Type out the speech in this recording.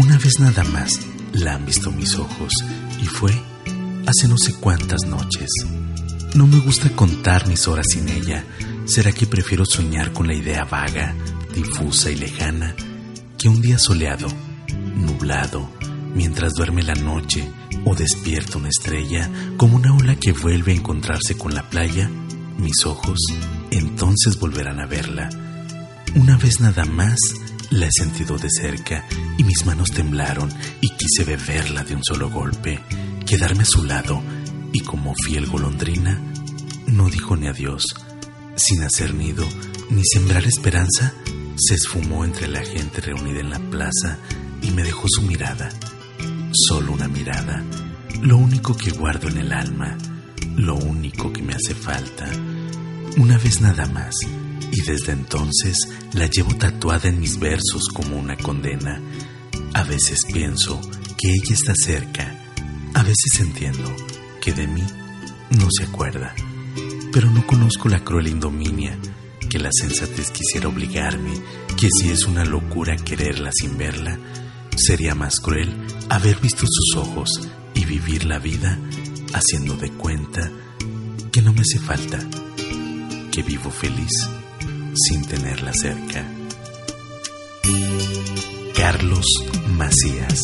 Una vez nada más la han visto mis ojos y fue hace no sé cuántas noches. No me gusta contar mis horas sin ella. ¿Será que prefiero soñar con la idea vaga, difusa y lejana que un día soleado, nublado, mientras duerme la noche o despierta una estrella como una ola que vuelve a encontrarse con la playa? Mis ojos entonces volverán a verla. Una vez nada más la he sentido de cerca y mis manos temblaron y quise beberla de un solo golpe, quedarme a su lado y como fiel golondrina, no dijo ni adiós. Sin hacer nido ni sembrar esperanza, se esfumó entre la gente reunida en la plaza y me dejó su mirada. Solo una mirada, lo único que guardo en el alma, lo único que me hace falta. Una vez nada más y desde entonces la llevo tatuada en mis versos como una condena. A veces pienso que ella está cerca, a veces entiendo que de mí no se acuerda, pero no conozco la cruel indominia que la sensatez quisiera obligarme, que si es una locura quererla sin verla, sería más cruel haber visto sus ojos y vivir la vida haciendo de cuenta que no me hace falta, que vivo feliz sin tenerla cerca. Carlos Macías